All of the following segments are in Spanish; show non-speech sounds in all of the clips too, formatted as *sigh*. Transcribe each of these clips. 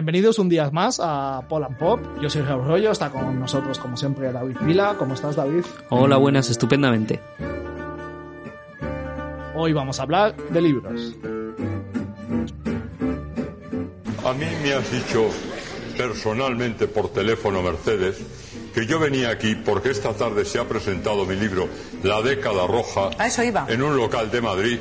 Bienvenidos un día más a Pol and Pop. Yo soy Raúl Rollo, está con nosotros como siempre David Vila. ¿Cómo estás David? Hola, buenas, estupendamente. Hoy vamos a hablar de libros. A mí me has dicho personalmente por teléfono, Mercedes, que yo venía aquí porque esta tarde se ha presentado mi libro La década roja A eso iba. en un local de Madrid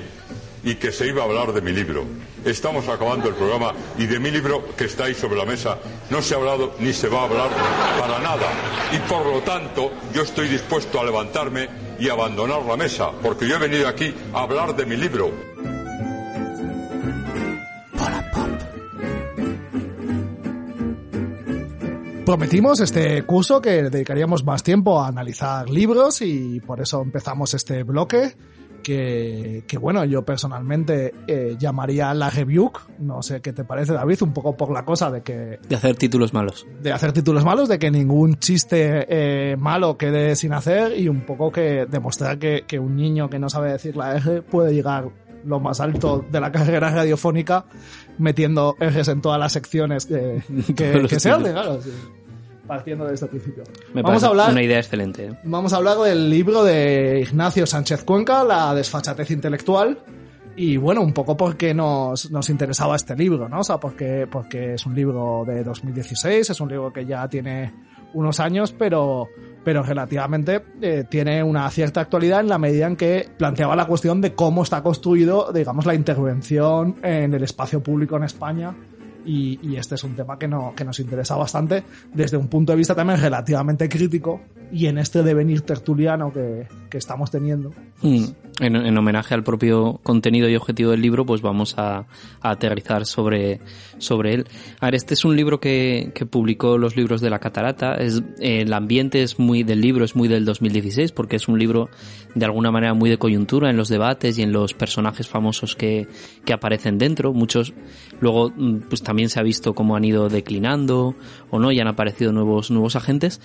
y que se iba a hablar de mi libro. Estamos acabando el programa y de mi libro que está ahí sobre la mesa no se ha hablado ni se va a hablar para nada. Y por lo tanto yo estoy dispuesto a levantarme y abandonar la mesa porque yo he venido aquí a hablar de mi libro. Prometimos este curso que dedicaríamos más tiempo a analizar libros y por eso empezamos este bloque que, que bueno, yo personalmente eh, llamaría la review, no sé qué te parece David, un poco por la cosa de que De hacer títulos malos. de hacer títulos malos, de que ningún chiste eh, malo quede sin hacer y un poco que demostrar que, que un niño que no sabe decir la R puede llegar lo más alto de la carrera radiofónica metiendo R's en todas las secciones que, *laughs* que, que se hacen, títulos. claro, sí. Partiendo de este principio. Me Vamos a hablar una idea excelente. ¿eh? Vamos a hablar del libro de Ignacio Sánchez Cuenca, La desfachatez intelectual. Y bueno, un poco porque nos, nos interesaba este libro, ¿no? O sea, porque, porque es un libro de 2016, es un libro que ya tiene unos años, pero, pero relativamente eh, tiene una cierta actualidad en la medida en que planteaba la cuestión de cómo está construido, digamos, la intervención en el espacio público en España y, este es un tema que, no, que nos interesa bastante desde un punto de vista también relativamente crítico y en este devenir tertuliano que, que estamos teniendo. Mm. En, en homenaje al propio contenido y objetivo del libro, pues vamos a, a aterrizar sobre, sobre él. A ver, este es un libro que, que publicó los libros de la Catarata. Es, eh, el ambiente es muy del libro, es muy del 2016, porque es un libro de alguna manera muy de coyuntura en los debates y en los personajes famosos que, que aparecen dentro. Muchos luego mm, pues también se ha visto cómo han ido declinando o no y han aparecido nuevos, nuevos agentes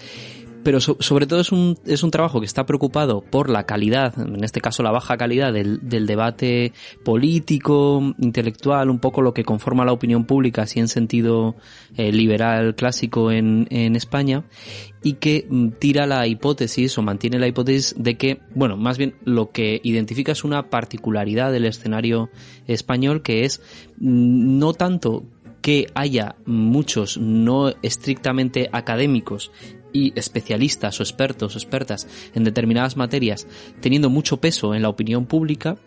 pero so- sobre todo es un, es un trabajo que está preocupado por la calidad, en este caso la baja calidad del, del debate político, intelectual, un poco lo que conforma la opinión pública, así en sentido eh, liberal clásico en, en España, y que mm, tira la hipótesis o mantiene la hipótesis de que, bueno, más bien lo que identifica es una particularidad del escenario español que es mm, no tanto que haya muchos no estrictamente académicos y especialistas o expertos o expertas en determinadas materias teniendo mucho peso en la opinión pública,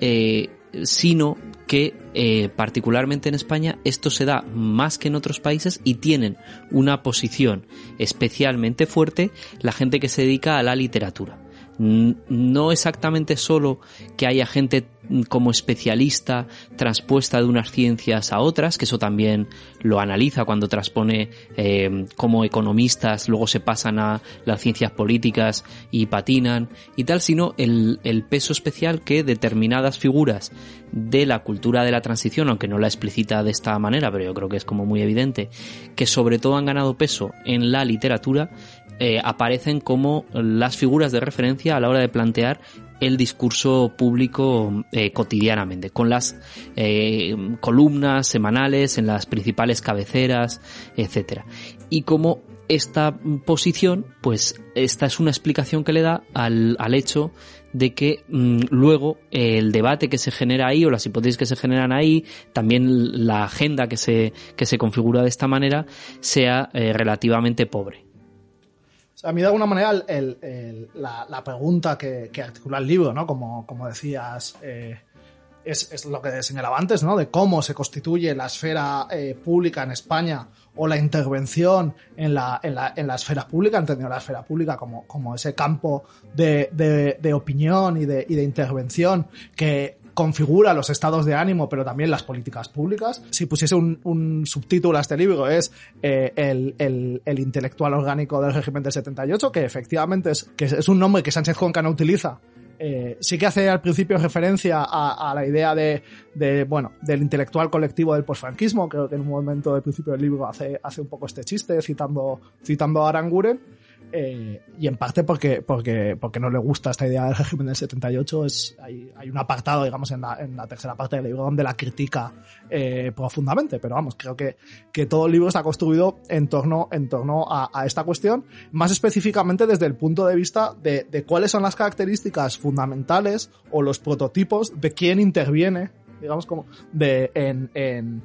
eh, sino que eh, particularmente en España esto se da más que en otros países y tienen una posición especialmente fuerte la gente que se dedica a la literatura. No exactamente solo que haya gente como especialista transpuesta de unas ciencias a otras, que eso también lo analiza cuando transpone eh, como economistas, luego se pasan a las ciencias políticas y patinan y tal, sino el, el peso especial que determinadas figuras de la cultura de la transición, aunque no la explicita de esta manera, pero yo creo que es como muy evidente, que sobre todo han ganado peso en la literatura, eh, aparecen como las figuras de referencia a la hora de plantear el discurso público eh, cotidianamente, con las eh, columnas semanales en las principales cabeceras, etcétera. Y como esta posición, pues esta es una explicación que le da al, al hecho de que mm, luego el debate que se genera ahí o las hipótesis que se generan ahí, también la agenda que se, que se configura de esta manera, sea eh, relativamente pobre. Sea, a mí de alguna manera el- la, pregunta que, articula el libro, ¿no? Como, como decías, eh, es, es, lo que señalaba antes, ¿no? De cómo se constituye la esfera eh, pública en España o la intervención en la, en la, en la esfera pública, entendiendo la esfera pública como, como ese campo de, de, de opinión y de, y de intervención que configura los estados de ánimo, pero también las políticas públicas. Si pusiese un, subtítulo a este libro es eh, el, el, el, intelectual orgánico del régimen del 78, que efectivamente es, que es un nombre que Sánchez Cuenca no utiliza. Eh, sí que hace al principio referencia a, la idea de, de, bueno, del intelectual colectivo del posfranquismo. Creo que en un momento del principio del libro hace, hace un poco este chiste citando, citando a Aranguren. Eh, y en parte porque, porque, porque no le gusta esta idea del régimen del 78. Es, hay, hay un apartado, digamos, en la, en la tercera parte del libro donde la critica eh, profundamente. Pero vamos, creo que, que todo el libro está construido en torno, en torno a, esta cuestión, más específicamente desde el punto de vista de, cuáles son las características fundamentales o los prototipos de quién interviene, digamos, como de, en, en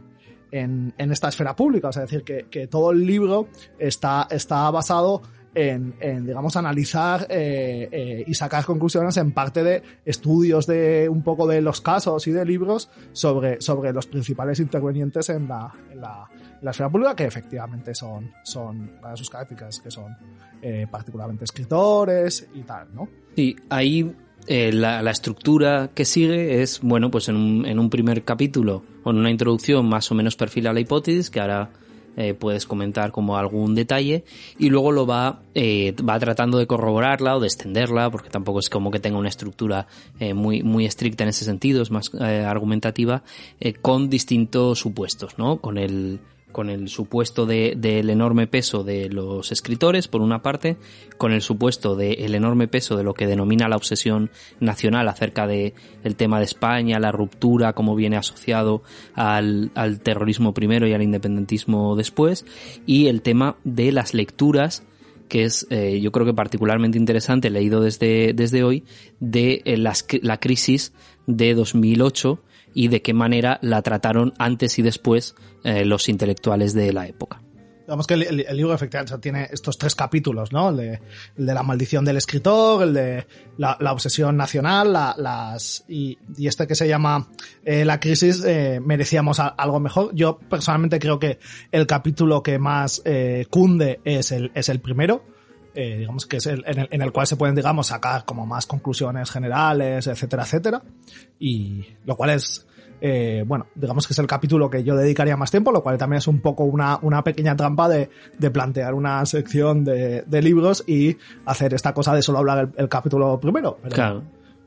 en, esta esfera pública. Es decir, que, que todo el libro está, está basado en, digamos, analizar eh, eh, y sacar conclusiones en parte de estudios de un poco de los casos y de libros sobre, sobre los principales intervenientes en la, en la, la esfera pública, que efectivamente son, son sus características, que son eh, particularmente escritores y tal, ¿no? Sí, ahí la, la, estructura que sigue es, bueno, pues en un, en un primer capítulo, con una introducción más o menos perfila la hipótesis, que ahora eh, puedes comentar como algún detalle y luego lo va, eh, va tratando de corroborarla o de extenderla porque tampoco es como que tenga una estructura eh, muy, muy estricta en ese sentido, es más eh, argumentativa, eh, con distintos supuestos, ¿no? Con el, con el supuesto del de, enorme peso de los escritores, por una parte, con el supuesto del de enorme peso de lo que denomina la obsesión nacional acerca de el tema de España, la ruptura, cómo viene asociado al, al terrorismo primero y al independentismo después, y el tema de las lecturas que es eh, yo creo que particularmente interesante, leído desde, desde hoy, de eh, las, la crisis de 2008 y de qué manera la trataron antes y después eh, los intelectuales de la época. Digamos que el, libro efectivamente tiene estos tres capítulos, ¿no? El de, el de la maldición del escritor, el de la, obsesión nacional, la, las y, este que se llama eh, la crisis eh, merecíamos algo mejor. Yo personalmente creo que el capítulo que más cunde es el, es el primero. Digamos que es en, el, en el cual se pueden, digamos, sacar como más conclusiones generales, etcétera, etcétera. Y lo cual es, eh, bueno, digamos que es el capítulo que yo dedicaría más tiempo, lo cual también es un poco una, una pequeña trampa de, de plantear una sección de, de, libros y hacer esta cosa de solo hablar el, el capítulo primero. Pero, claro.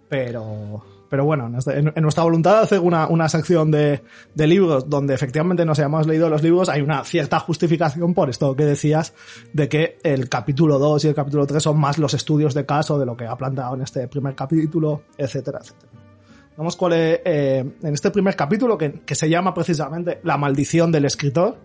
Pero, pero bueno, en, en nuestra voluntad de hacer una, una sección de, de, libros donde efectivamente nos hayamos leído los libros, hay una cierta justificación por esto que decías de que el capítulo 2 y el capítulo 3 son más los estudios de caso de lo que ha planteado en este primer capítulo, etcétera, etcétera. Vamos cuál es, eh, en este primer capítulo que, que, se llama precisamente La maldición del escritor,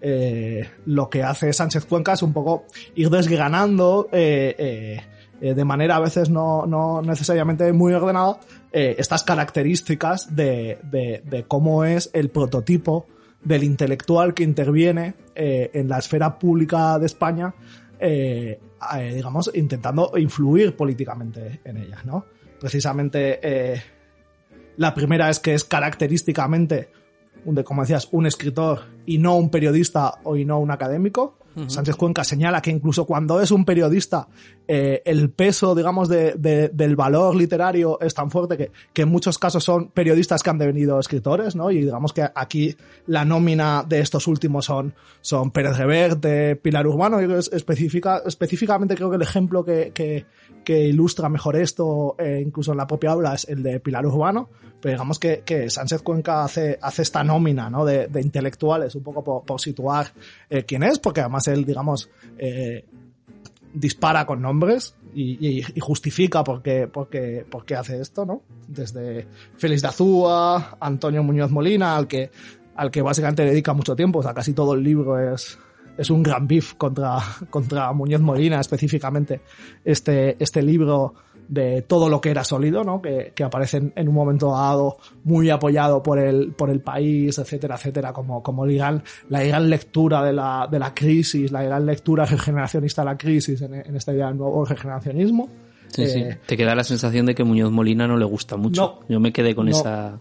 eh, lo que hace Sánchez Cuenca es un poco ir desgranando eh, eh de manera a veces no, no necesariamente muy ordenada eh, estas características de, de, cómo es el prototipo del intelectual que interviene eh, en la esfera pública de España, eh, eh digamos, intentando influir políticamente en ella, ¿no? Precisamente eh, la primera es que es característicamente, como decías, un escritor y no un periodista o y no un académico. Uh -huh. Sánchez Cuenca señala que incluso cuando es un periodista, eh, el peso, digamos, de, de, del valor literario es tan fuerte que, que, en muchos casos son periodistas que han devenido escritores, ¿no? Y digamos que aquí la nómina de estos últimos son, son Pérez Reverte, Pilar Urbano, y específica, específicamente creo que el ejemplo que, que, que ilustra mejor esto, eh, incluso en la propia obra, es el de Pilar Urbano, pero digamos que, que Sánchez Cuenca hace, hace esta nómina, ¿no? De, de intelectuales, un poco por, por situar eh, quién es, porque además él, digamos, eh, dispara con nombres y, justifica por qué, por, hace esto, ¿no? Desde Félix de Azúa, Antonio Muñoz Molina, al que, al que básicamente dedica mucho tiempo, o sea, casi todo el libro es, es un gran beef contra, *laughs* contra Muñoz Molina, específicamente este, este libro de todo lo que era sólido, ¿no? Que, que aparece en un momento dado muy apoyado por el, por el país, etcétera, etcétera, como, como la, la gran lectura de la, de la crisis, la gran lectura regeneracionista de la crisis en, en esta idea del nuevo regeneracionismo. Sí, eh, sí. Te queda la sensación de que Muñoz Molina no le gusta mucho. No, Yo me quedé con no. esa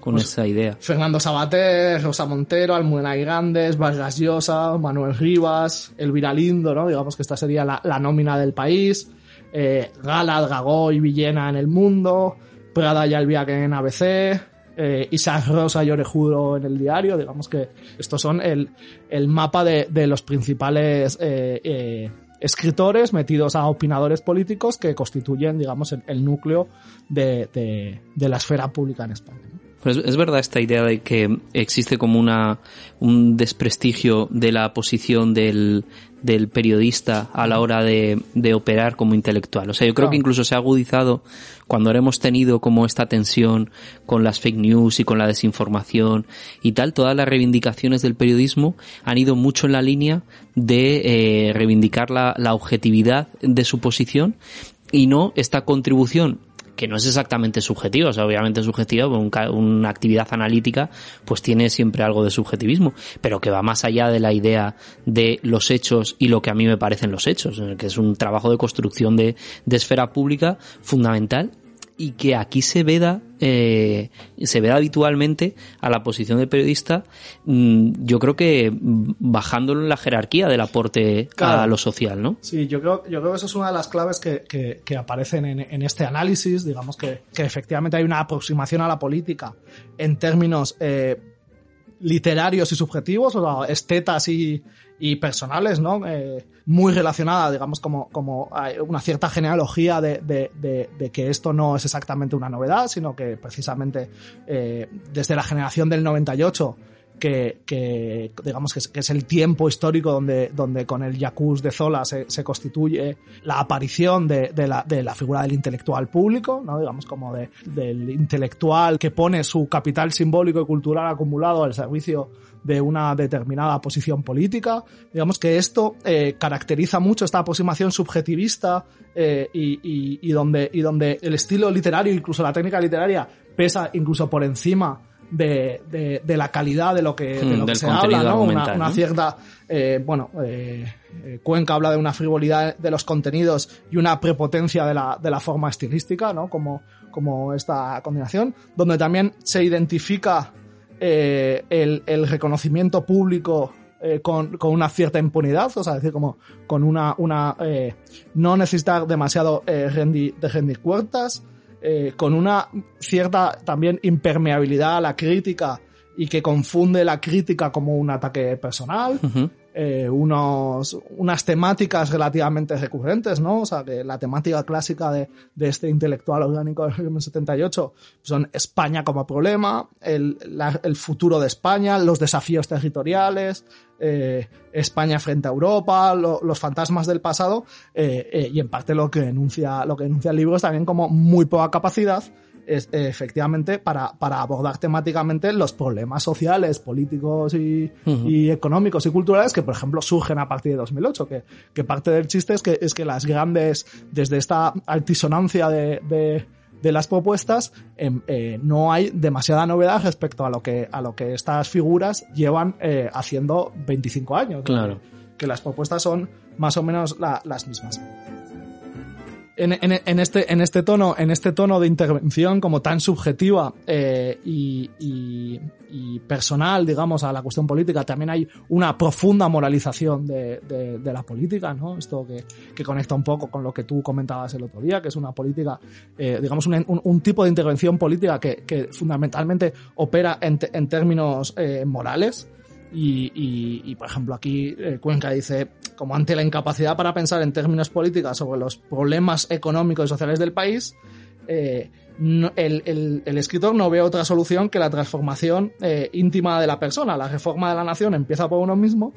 con esa idea. Fernando Sabater, Rosa Montero, Almudena Grandes, Vargas Llosa, Manuel Rivas, Elvira Lindo, ¿no? Digamos que esta sería la, la nómina del país. Eh, Gala, Dragó y Villena en El Mundo, Prada y Albiac en ABC, eh, Isaac Rosa y Orejudo en el diario. Digamos que estos son el, el mapa de, de los principales eh, eh, escritores metidos a opinadores políticos que constituyen, digamos, el, núcleo de, de, la esfera pública en España. Pues es verdad esta idea de que existe como una un desprestigio de la posición del, del periodista a la hora de, de, operar como intelectual. O sea, yo creo que incluso se ha agudizado cuando ahora hemos tenido como esta tensión con las fake news y con la desinformación y tal, todas las reivindicaciones del periodismo han ido mucho en la línea de eh, reivindicar la, la objetividad de su posición y no esta contribución que no es exactamente subjetiva, o sea, obviamente subjetiva, un, una actividad analítica pues tiene siempre algo de subjetivismo, pero que va más allá de la idea de los hechos y lo que a mí me parecen los hechos, que es un trabajo de construcción de esfera pública fundamental y que aquí se veda eh, se veda habitualmente a la posición de periodista mmm, yo creo que bajándolo en la jerarquía del aporte claro. a lo social ¿no? Sí, yo creo, yo creo que eso es una de las claves que, que, que aparecen en, en, este análisis digamos que, que, efectivamente hay una aproximación a la política en términos eh, literarios y subjetivos, o sea, estetas y, y personales, ¿no? Eh, muy relacionada, digamos, como, como una cierta genealogía de, de, que esto no es exactamente una novedad, sino que precisamente eh, desde la generación del 98 que, que digamos que es, que es, el tiempo histórico donde, donde con el Yacuz de Zola se, se constituye la aparición de, de, la, de la figura del intelectual público, ¿no? digamos como de, del intelectual que pone su capital simbólico y cultural acumulado al servicio de una determinada posición política. Digamos que esto eh, caracteriza mucho esta aproximación subjetivista eh, y, y, y, donde, y donde el estilo literario, incluso la técnica literaria, pesa incluso por encima de, de, de, la calidad de lo que, de lo que se habla, ¿no? Una, una, cierta, eh, bueno, eh, Cuenca habla de una frivolidad de los contenidos y una prepotencia de la, de la forma estilística, ¿no? Como, como esta combinación, donde también se identifica eh, el, el, reconocimiento público eh, con, con, una cierta impunidad, o sea, decir, como con una, una eh, no necesitar demasiado eh, rendi, de rendir cuentas, eh, con una cierta también impermeabilidad a la crítica y que confunde la crítica como un ataque personal. Eh, unos, unas temáticas relativamente recurrentes, ¿no? O sea, que la temática clásica de, de este intelectual orgánico del régimen 78 son España como problema, el, el futuro de España, los desafíos territoriales, eh, España frente a Europa, lo, los fantasmas del pasado, eh, eh, y en parte lo que denuncia, lo que denuncia el libro es también como muy poca capacidad es, efectivamente para, para abordar temáticamente los problemas sociales, políticos y, uh -huh. y, económicos y culturales que, por ejemplo, surgen a partir de 2008. Que, que parte del chiste es que, es que las grandes, desde esta altisonancia de, de de las propuestas eh, eh, no hay demasiada novedad respecto a lo que a lo que estas figuras llevan eh, haciendo 25 años claro que, que las propuestas son más o menos la, las mismas en, este, este tono, en este tono de intervención como tan subjetiva eh, y, personal, digamos, a la cuestión política, también hay una profunda moralización de, de, de la política, ¿no? Esto que, conecta un poco con lo que tú comentabas el otro día, que es una política, eh, digamos, un, tipo de intervención política que, fundamentalmente opera en, en términos eh, morales y, por ejemplo, aquí eh, Cuenca dice, como ante la incapacidad para pensar en términos políticos sobre los problemas económicos y sociales del país, eh, el, escritor no ve otra solución que la transformación eh, íntima de la persona. La reforma de la nación empieza por uno mismo,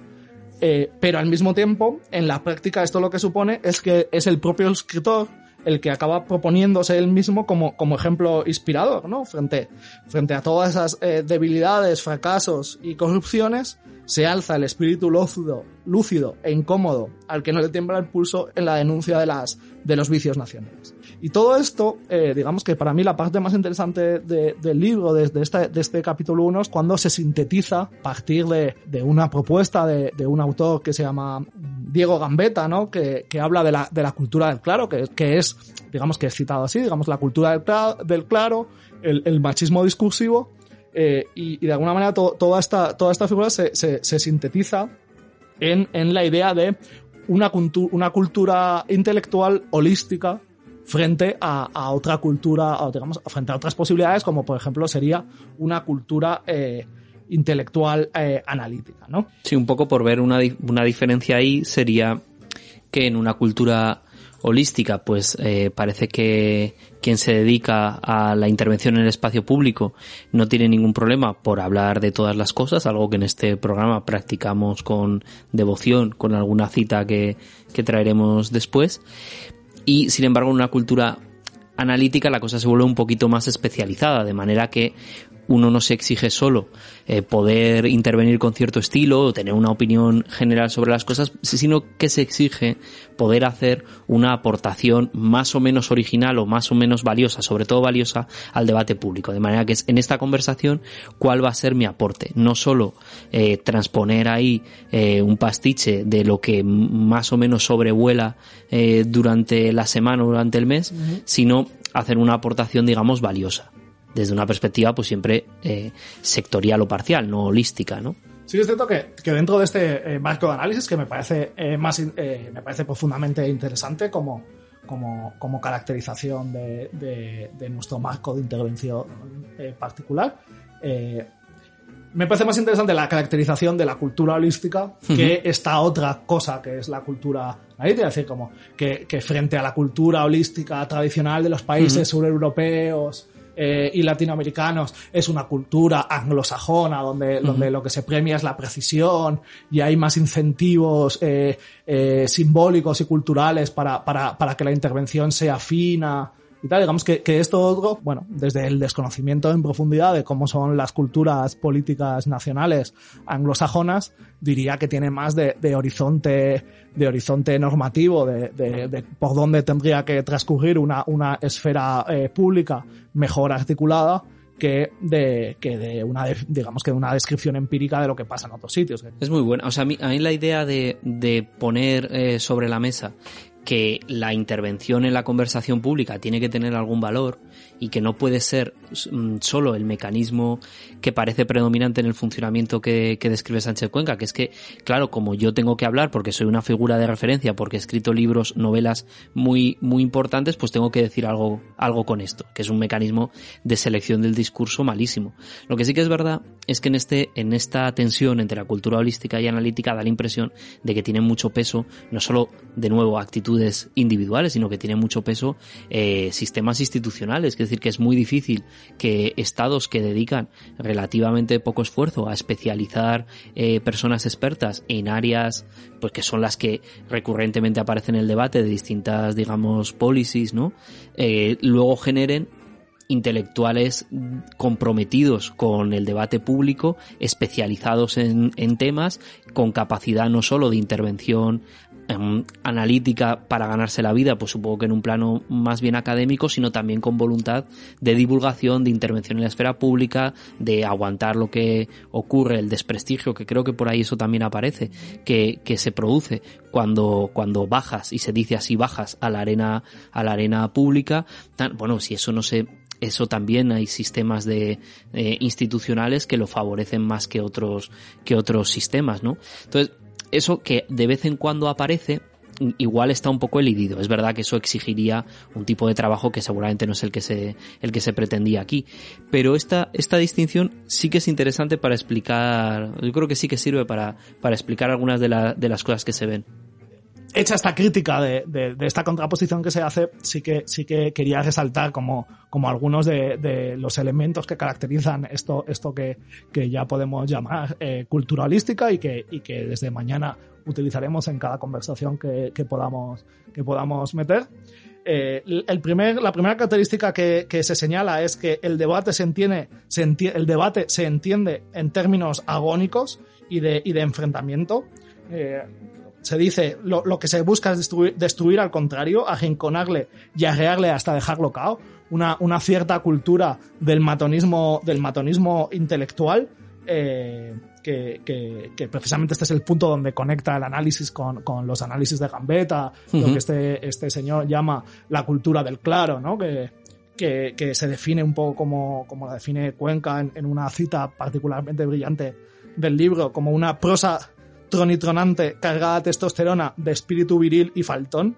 pero al mismo tiempo, en la práctica, esto lo que supone es que es el propio escritor el que acaba proponiéndose él mismo como, como ejemplo inspirador, ¿no? Frente, frente a todas esas eh, debilidades, fracasos y corrupciones, se alza el espíritu lúcido, lúcido e incómodo al que no le tiembla el pulso en la denuncia de, las, de los vicios nacionales. Y todo esto, eh, digamos que para mí la parte más interesante de, del libro, desde de de este capítulo 1, es cuando se sintetiza a partir de, de una propuesta de, un autor que se llama Diego Gambetta, ¿no? que, que habla de la, de la cultura del claro, que, que es, digamos que es citado así, digamos, la cultura del del claro el, machismo discursivo, Eh, y, de alguna manera to, toda, esta, toda esta figura se, se, sintetiza en, en, la idea de una, una cultura intelectual holística frente a, otra cultura, a, digamos, frente a otras posibilidades, como por ejemplo sería una cultura eh, intelectual eh, analítica, ¿no? Sí, un poco por ver una, una diferencia ahí sería que en una cultura holística, pues eh, parece que quien se dedica a la intervención en el espacio público no tiene ningún problema por hablar de todas las cosas, algo que en este programa practicamos con devoción, con alguna cita que, que traeremos después. Y sin embargo, en una cultura analítica la cosa se vuelve un poquito más especializada, de manera que uno no se exige solo eh, poder intervenir con cierto estilo o tener una opinión general sobre las cosas, sino que se exige poder hacer una aportación más o menos original o más o menos valiosa, sobre todo valiosa, al debate público. De manera que es en esta conversación cuál va a ser mi aporte. No solo eh, transponer ahí eh, un pastiche de lo que más o menos sobrevuela durante la semana o durante el mes, uh -huh. sino hacer una aportación, digamos, valiosa desde una perspectiva pues siempre eh, sectorial o parcial, no holística, ¿no? Sí, es cierto que, que dentro de este eh, marco de análisis que me parece eh, más me parece profundamente interesante como, como, como caracterización de, de, de, nuestro marco de intervención particular. Me parece más interesante la caracterización de la cultura holística que uh -huh. esta otra cosa que es la cultura analítica, es decir, como que, que, frente a la cultura holística tradicional de los países uh -huh. sureuropeos, eh, y latinoamericanos es una cultura anglosajona donde, uh -huh. donde lo que se premia es la precisión y hay más incentivos eh, eh, simbólicos y culturales para, para, para que la intervención sea fina y tal. Digamos que, que esto bueno, desde el desconocimiento en profundidad de cómo son las culturas políticas nacionales anglosajonas, diría que tiene más de, de horizonte, de horizonte normativo, de, de, de, por dónde tendría que transcurrir una, una esfera eh, pública mejor articulada que de, que de una, digamos que de una descripción empírica de lo que pasa en otros sitios. Es muy buena. O sea, a mí, a mí la idea de, de poner eh, sobre la mesa que la intervención en la conversación pública tiene que tener algún valor y que no puede ser mm, solo el mecanismo que parece predominante en el funcionamiento que, que, describe Sánchez Cuenca, que es que, claro, como yo tengo que hablar porque soy una figura de referencia, porque he escrito libros, novelas muy, muy importantes, pues tengo que decir algo, algo con esto, que es un mecanismo de selección del discurso malísimo. Lo que sí que es verdad es que en este, en esta tensión entre la cultura holística y analítica da la impresión de que tiene mucho peso, no solo, de nuevo, individuales, sino que tiene mucho peso eh, sistemas institucionales, es decir, que es muy difícil que estados que dedican relativamente poco esfuerzo a especializar eh, personas expertas en áreas pues que son las que recurrentemente aparecen en el debate de distintas, digamos, policies, ¿no? Eh, luego generen intelectuales comprometidos con el debate público, especializados en, en, temas, con capacidad no solo de intervención um, analítica para ganarse la vida, pues supongo que en un plano más bien académico, sino también con voluntad de divulgación, de intervención en la esfera pública, de aguantar lo que ocurre, el desprestigio, que creo que por ahí eso también aparece, que, que se produce cuando, cuando bajas, y se dice así bajas a la arena, a la arena pública, tan, bueno, si eso no se eso también hay sistemas de eh, institucionales que lo favorecen más que otros que otros sistemas, ¿no? Entonces, eso que de vez en cuando aparece igual está un poco elidido. Es verdad que eso exigiría un tipo de trabajo que seguramente no es el que se, el que se pretendía aquí. Pero esta, esta distinción sí que es interesante para explicar, yo creo que sí que sirve para, para explicar algunas de, la, de las cosas que se ven hecha esta crítica de, de, de, esta contraposición que se hace, sí que, sí que quería resaltar como, como algunos de, de los elementos que caracterizan esto, esto que, que ya podemos llamar eh, cultura holística y que, y que desde mañana utilizaremos en cada conversación que, que podamos, que podamos meter. Eh, el primer, la primera característica que, que, se señala es que el debate se entiende, se entiende, el debate se entiende en términos agónicos y de, y de enfrentamiento. Eh, se dice lo, lo, que se busca es destruir, destruir al contrario, ajinconarle y arrearle hasta dejarlo cao. Una, una cierta cultura del matonismo, del matonismo intelectual, eh, que, que, que, precisamente este es el punto donde conecta el análisis con, con los análisis de Gambetta, uh -huh. lo que este, este señor llama la cultura del claro, ¿no? Que, que, que, se define un poco como, como la define Cuenca en, en, una cita particularmente brillante del libro, como una prosa tronitronante cargada de testosterona, de espíritu viril y faltón,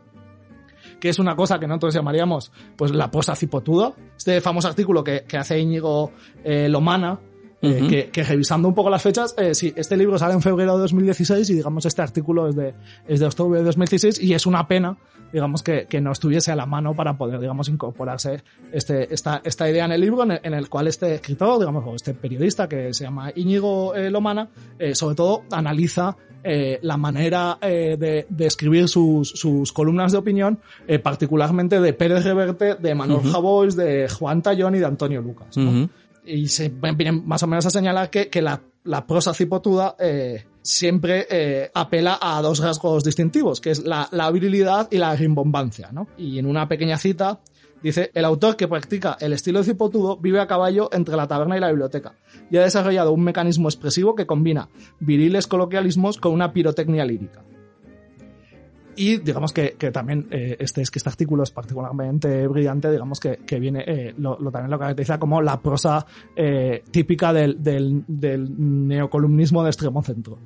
que es una cosa que nosotros llamaríamos pues la prosa cipotuda. Este famoso artículo que, que hace Íñigo eh, Lomana, uh -huh. que, que, revisando un poco las fechas, eh, sí, este libro sale en febrero de 2016 y digamos este artículo es de, es de octubre de 2016 y es una pena, digamos, que, que no estuviese a la mano para poder, digamos, incorporarse este, esta, esta idea en el libro en el, en el cual este escritor, digamos, o este periodista que se llama Íñigo eh, Lomana, eh, sobre todo analiza eh, la manera eh, de, de, escribir sus, sus, columnas de opinión, eh, particularmente de Pérez Reverte, de Manuel uh -huh. Javois, de Juan Tallón y de Antonio Lucas. ¿no? Uh -huh y se viene más o menos a señalar que, que la, la, prosa cipotuda eh, siempre eh, apela a dos rasgos distintivos, que es la, virilidad y la rimbombancia. ¿no? Y en una pequeña cita dice, el autor que practica el estilo cipotudo vive a caballo entre la taberna y la biblioteca y ha desarrollado un mecanismo expresivo que combina viriles coloquialismos con una pirotecnia lírica. Y digamos que, que también eh, este, este artículo es particularmente brillante, digamos que, que viene, eh, lo, también lo caracteriza como la prosa eh, típica del, del, del, neocolumnismo de extremo centro.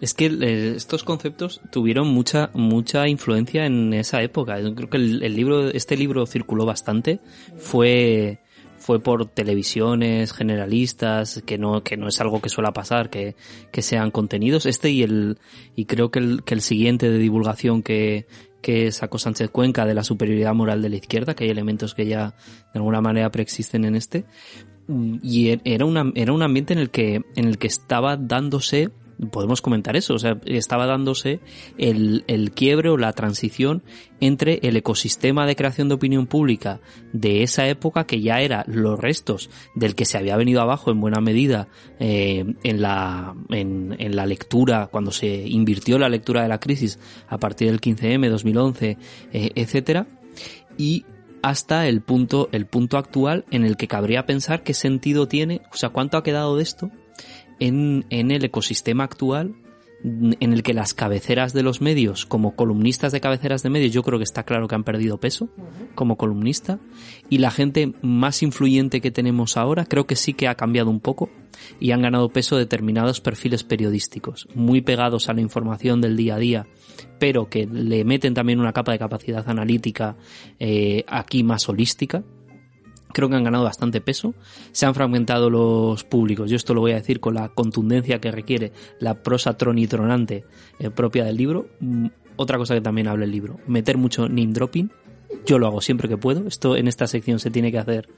Es que eh, estos conceptos tuvieron mucha mucha influencia en esa época. Yo creo que el libro, este libro circuló bastante. Fue fue por televisiones generalistas, que no, que no es algo que suele pasar, que, que sean contenidos. Este y el, y creo que el, que el siguiente de divulgación que, que sacó Sánchez Cuenca de la superioridad moral de la izquierda, que hay elementos que ya de alguna manera preexisten en este. Y era una, era un ambiente en el que, en el que estaba dándose podemos comentar eso, o sea, estaba dándose el, el quiebre o la transición entre el ecosistema de creación de opinión pública de esa época que ya era los restos del que se había venido abajo en buena medida eh, en, la, en, la lectura, cuando se invirtió la lectura de la crisis a partir del 15M, 2011, eh, etcétera, y hasta el punto, el punto actual en el que cabría pensar qué sentido tiene, o sea, cuánto ha quedado de esto en, en el ecosistema actual en el que las cabeceras de los medios, como columnistas de cabeceras de medios, yo creo que está claro que han perdido peso como columnista. Y la gente más influyente que tenemos ahora, creo que sí que ha cambiado un poco y han ganado peso determinados perfiles periodísticos, muy pegados a la información del día a día, pero que le meten también una capa de capacidad analítica eh, aquí más holística creo que han ganado bastante peso, se han fragmentado los públicos, yo esto lo voy a decir con la contundencia que requiere la prosa tronitronante eh, propia del libro. Mm, otra cosa que también habla el libro, meter mucho name dropping, yo lo hago siempre que puedo, esto en esta sección se tiene que hacer,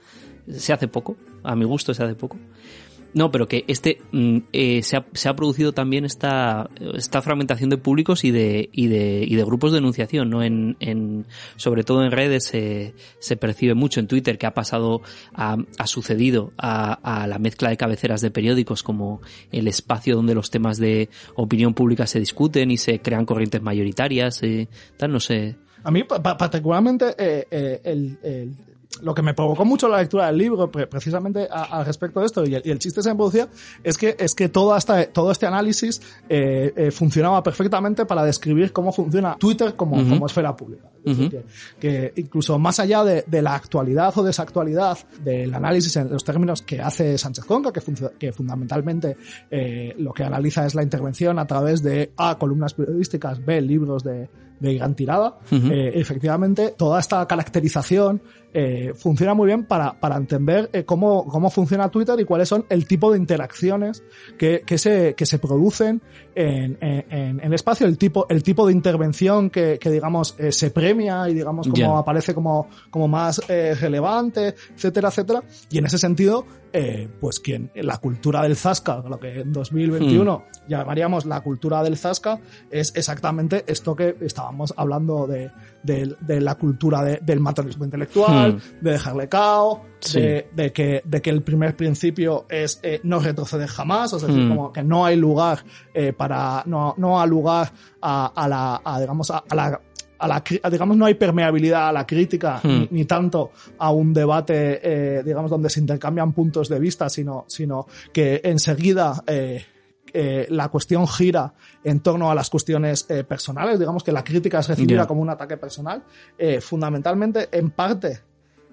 se hace poco, a mi gusto se hace poco. No, pero que este eh, se, ha, se, ha, producido también esta, esta fragmentación de públicos y de, y de, y de grupos de enunciación, ¿no? En, en, sobre todo en redes se, se percibe mucho en Twitter que ha pasado, a, ha sucedido a, la mezcla de cabeceras de periódicos como el espacio donde los temas de opinión pública se discuten y se crean corrientes mayoritarias, eh, tal, no sé. A mí particularmente eh, eh, el, el lo que me provocó mucho la lectura del libro, precisamente al respecto de esto, y el, y el, chiste se me producía, es que, es que todo, esta, todo este análisis eh, eh, funcionaba perfectamente para describir cómo funciona Twitter como, uh -huh. como esfera pública. Uh -huh. que, que, incluso más allá de, de, la actualidad o desactualidad del análisis en los términos que hace Sánchez Conca, que, que fundamentalmente eh, lo que analiza es la intervención a través de A, columnas periodísticas, B, libros de, de gran tirada, uh -huh. eh, efectivamente toda esta caracterización eh, funciona muy bien para, para entender eh, cómo, cómo funciona Twitter y cuáles son el tipo de interacciones que, que, se, que se producen en, en, en el espacio, el tipo, el tipo de intervención que, que digamos, eh, se premia y digamos como yeah. aparece como, como más eh, relevante, etcétera, etcétera. Y en ese sentido, eh, pues quien la cultura del Zasca, lo que en 2021 hmm. llamaríamos la cultura del Zasca, es exactamente esto que estábamos hablando de, de, de la cultura de, del materialismo intelectual, hmm. de dejarle cao, sí. de, de, que, de que el primer principio es eh, no retroceder jamás, es decir, hmm. como que no hay lugar eh, para, no, no hay lugar a, a la, a, digamos, a, a la a la, digamos, no hay permeabilidad a la crítica, hmm. ni, ni, tanto a un debate, eh, digamos, donde se intercambian puntos de vista, sino, sino que enseguida eh, eh, la cuestión gira en torno a las cuestiones eh, personales, digamos que la crítica es recibida yeah. como un ataque personal, eh, fundamentalmente, en parte,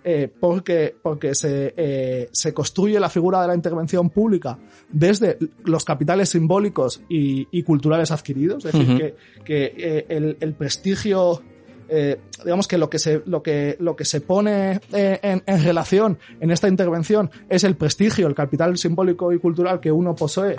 eh, porque, porque se, eh, se construye la figura de la intervención pública desde los capitales simbólicos y, y culturales adquiridos, es decir, que, que eh, el, el prestigio digamos que lo que se lo que lo que se pone en, en relación en esta intervención es el prestigio, el capital simbólico y cultural que uno posee.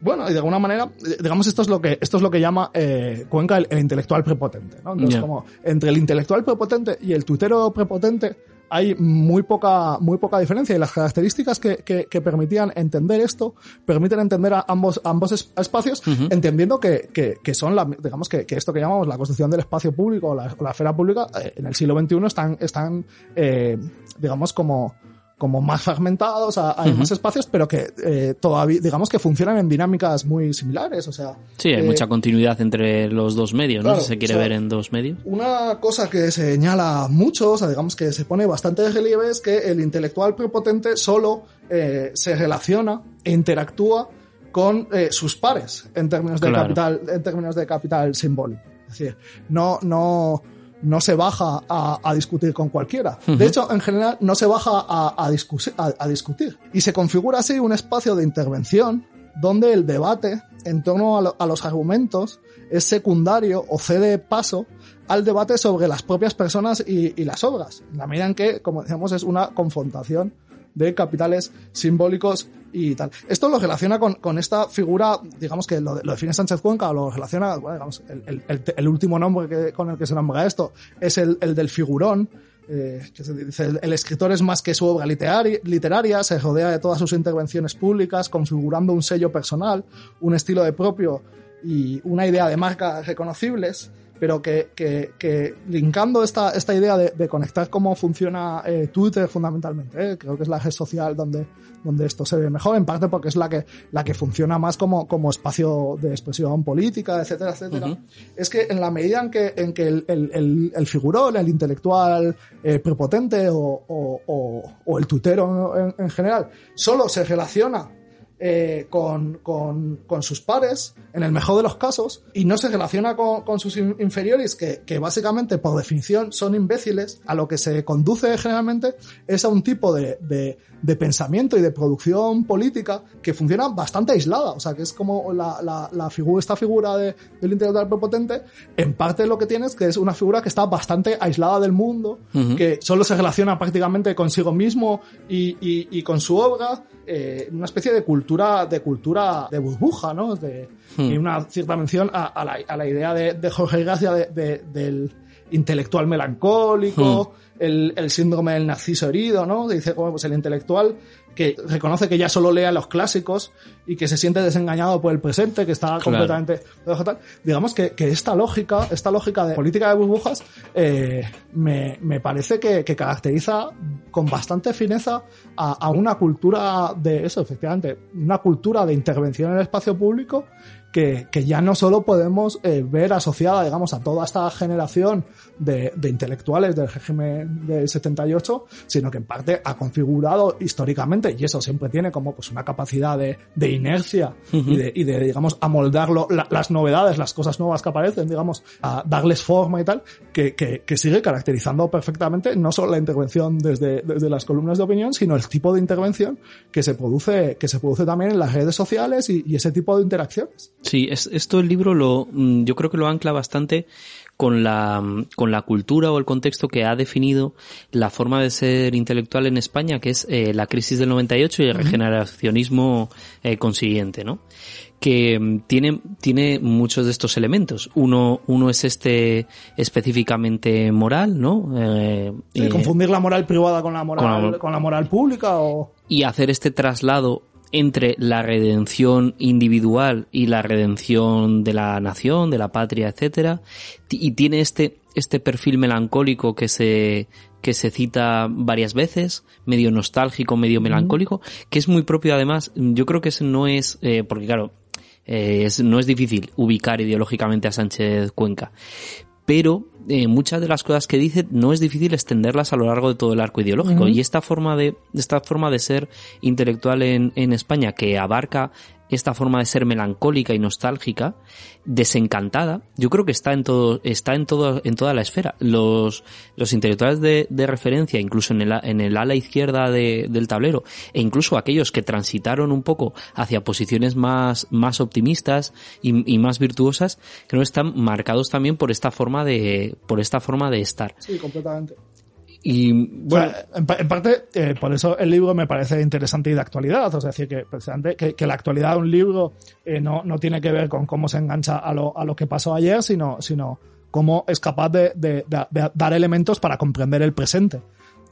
Bueno, y de alguna manera, eh, digamos, esto es lo que, esto es lo que llama eh, Cuenca el, el intelectual prepotente, ¿no? Entonces, como entre el intelectual prepotente y el tuitero prepotente hay muy poca, muy poca diferencia. Y las características que, que, que permitían entender esto permiten entender a ambos, ambos es- espacios, entendiendo que, que, que son la, digamos que, que esto que llamamos la construcción del espacio público o la, o la esfera pública eh, en el siglo XXI están, están eh, digamos, como, como más fragmentados, hay más espacios, pero que eh, todavía, digamos que funcionan en dinámicas muy similares. O sea, Sí, hay eh, mucha continuidad entre los dos medios, ¿no? si se quiere o sea, ver en dos medios. Una cosa que señala mucho, o sea, digamos que se pone bastante de relieve, es que el intelectual prepotente solo eh, se relaciona e interactúa con sus pares en términos de Claro. capital, en términos de capital simbólico. Es decir, no, no, no se baja a, a discutir con cualquiera. De hecho, en general, no se baja a, discutir. Y se configura así un espacio de intervención donde el debate en torno a, lo- a los argumentos es secundario o cede paso al debate sobre las propias personas y, y las obras. En la medida en que, como decíamos, es una confrontación de capitales simbólicos y tal. Esto lo relaciona con, con esta figura, digamos que lo, lo define Sánchez Cuenca, lo relaciona, bueno, digamos, el, el- el- último nombre que, con el que se nombra esto es el, el del figurón, eh, que se dice, el, el escritor es más que su obra literaria, literaria, se rodea de todas sus intervenciones públicas, configurando un sello personal, un estilo de propio y una idea de marca reconocibles, pero que, que, que linkando esta, esta idea de, de conectar cómo funciona eh, Twitter fundamentalmente, eh, creo que es la red social donde, donde esto se ve mejor, en parte porque es la que, la que funciona más como, como espacio de expresión política, etcétera, etcétera, es que en la medida en que, en que el, el, el, el figurón, el intelectual eh, prepotente o, o, o, o el tuitero en, en general, solo se relaciona eh, con, con, con sus pares, en el mejor de los casos, y no se relaciona con, con sus in- inferiores, que, que básicamente, por definición, son imbéciles, a lo que se conduce generalmente es a un tipo de, de, de pensamiento y de producción política que funciona bastante aislada, o sea, que es como la, la, la figura, esta figura de, del intelectual prepotente, en parte lo que tienes que es una figura que está bastante aislada del mundo, que solo se relaciona prácticamente consigo mismo y, y, y con su obra, eh, una especie de cultura, de cultura de burbuja, ¿no? De, Y una cierta mención a, a, la, a la idea de, de Jorge Gracia de, de- del intelectual melancólico, el, el síndrome del narciso herido, ¿no? Dice, bueno, pues el intelectual que reconoce que ya solo lea los clásicos y que se siente desengañado por el presente, que está completamente... Digamos que, que esta lógica, esta lógica de política de burbujas, eh, me, me parece que, que caracteriza con bastante fineza a, a una cultura de eso, efectivamente, una cultura de intervención en el espacio público que, que ya no solo podemos eh, ver asociada, digamos, a toda esta generación de, de intelectuales del régimen del 78, sino que en parte ha configurado históricamente, y eso siempre tiene como pues una capacidad de, de inercia y, de, y de, digamos, amoldarlo, la- las novedades, las cosas nuevas que aparecen, digamos, a darles forma y tal, que, que, que sigue caracterizando perfectamente no solo la intervención desde, desde las columnas de opinión, sino el tipo de intervención que se produce, que se produce también en las redes sociales y, y ese tipo de interacciones. Sí, es, esto el libro lo, mm, yo creo que lo ancla bastante con la, con la cultura o el contexto que ha definido la forma de ser intelectual en España, que es eh, la crisis del 98 y el regeneracionismo eh, consiguiente, ¿no? Que mm, tiene, tiene muchos de estos elementos. Uno, uno es este específicamente moral, ¿no? Eh, Sí, eh, confundir la moral privada con la moral, con la- con la moral pública o... y hacer este traslado entre la redención individual y la redención de la nación, de la patria, etcétera, y tiene este este perfil melancólico que se que se cita varias veces, medio nostálgico, medio melancólico, que es muy propio además. Yo creo que ese no es eh, porque claro eh, es- no es difícil ubicar ideológicamente a Sánchez Cuenca, pero eh, muchas de las cosas que dice no es difícil extenderlas a lo largo de todo el arco ideológico. Y esta forma de, esta forma de ser intelectual en, en España que abarca esta forma de ser melancólica y nostálgica, desencantada, yo creo que está en todo, está en todo, en toda la esfera. Los, los intelectuales de, de referencia, incluso en el, en el ala izquierda de, del tablero, e incluso aquellos que transitaron un poco hacia posiciones más, más optimistas y, y más virtuosas, creo que están marcados también por esta forma de, por esta forma de estar. Sí, completamente. Y bueno, O sea, en, pa- en parte, eh, por eso el libro me parece interesante y de actualidad. O sea, es decir, que, precisamente, que, que la actualidad de un libro eh, no, no tiene que ver con cómo se engancha a lo, a lo que pasó ayer, sino, sino cómo es capaz de, de- de- de dar elementos para comprender el presente.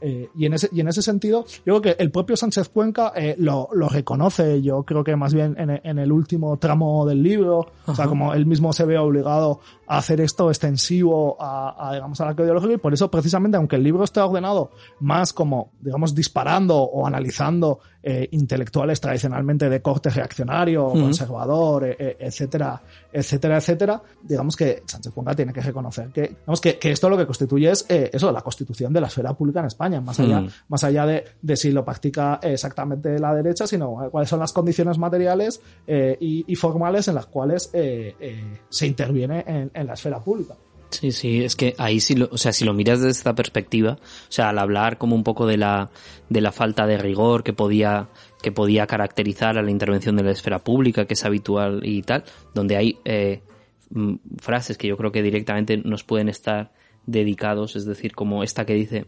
Eh, y, en ese, y en ese sentido, yo creo que el propio Sánchez Cuenca eh, lo, lo reconoce, yo creo que más bien en, en el último tramo del libro, o sea, como él mismo se ve obligado a hacer esto extensivo a, a, digamos, al arco ideológico y por eso precisamente, aunque el libro esté ordenado más como, digamos, disparando o analizando eh, intelectuales tradicionalmente de corte reaccionario, conservador, eh, eh, etcétera, etcétera, etcétera, digamos que Sánchez Cuenca tiene que reconocer que, digamos que, que esto lo que constituye es eh, eso, la constitución de la esfera pública en España, más allá, más allá de, de si lo practica exactamente la derecha, sino eh, cuáles son las condiciones materiales y, y formales en las cuales se interviene en, en la esfera pública. Sí, sí, es que ahí sí lo, o sea, si lo miras desde esta perspectiva, o sea, al hablar como un poco de la, de la falta de rigor que podía, que podía caracterizar a la intervención de la esfera pública, que es habitual y tal, donde hay eh, mm, frases que yo creo que directamente nos pueden estar dedicados, es decir, como esta que dice,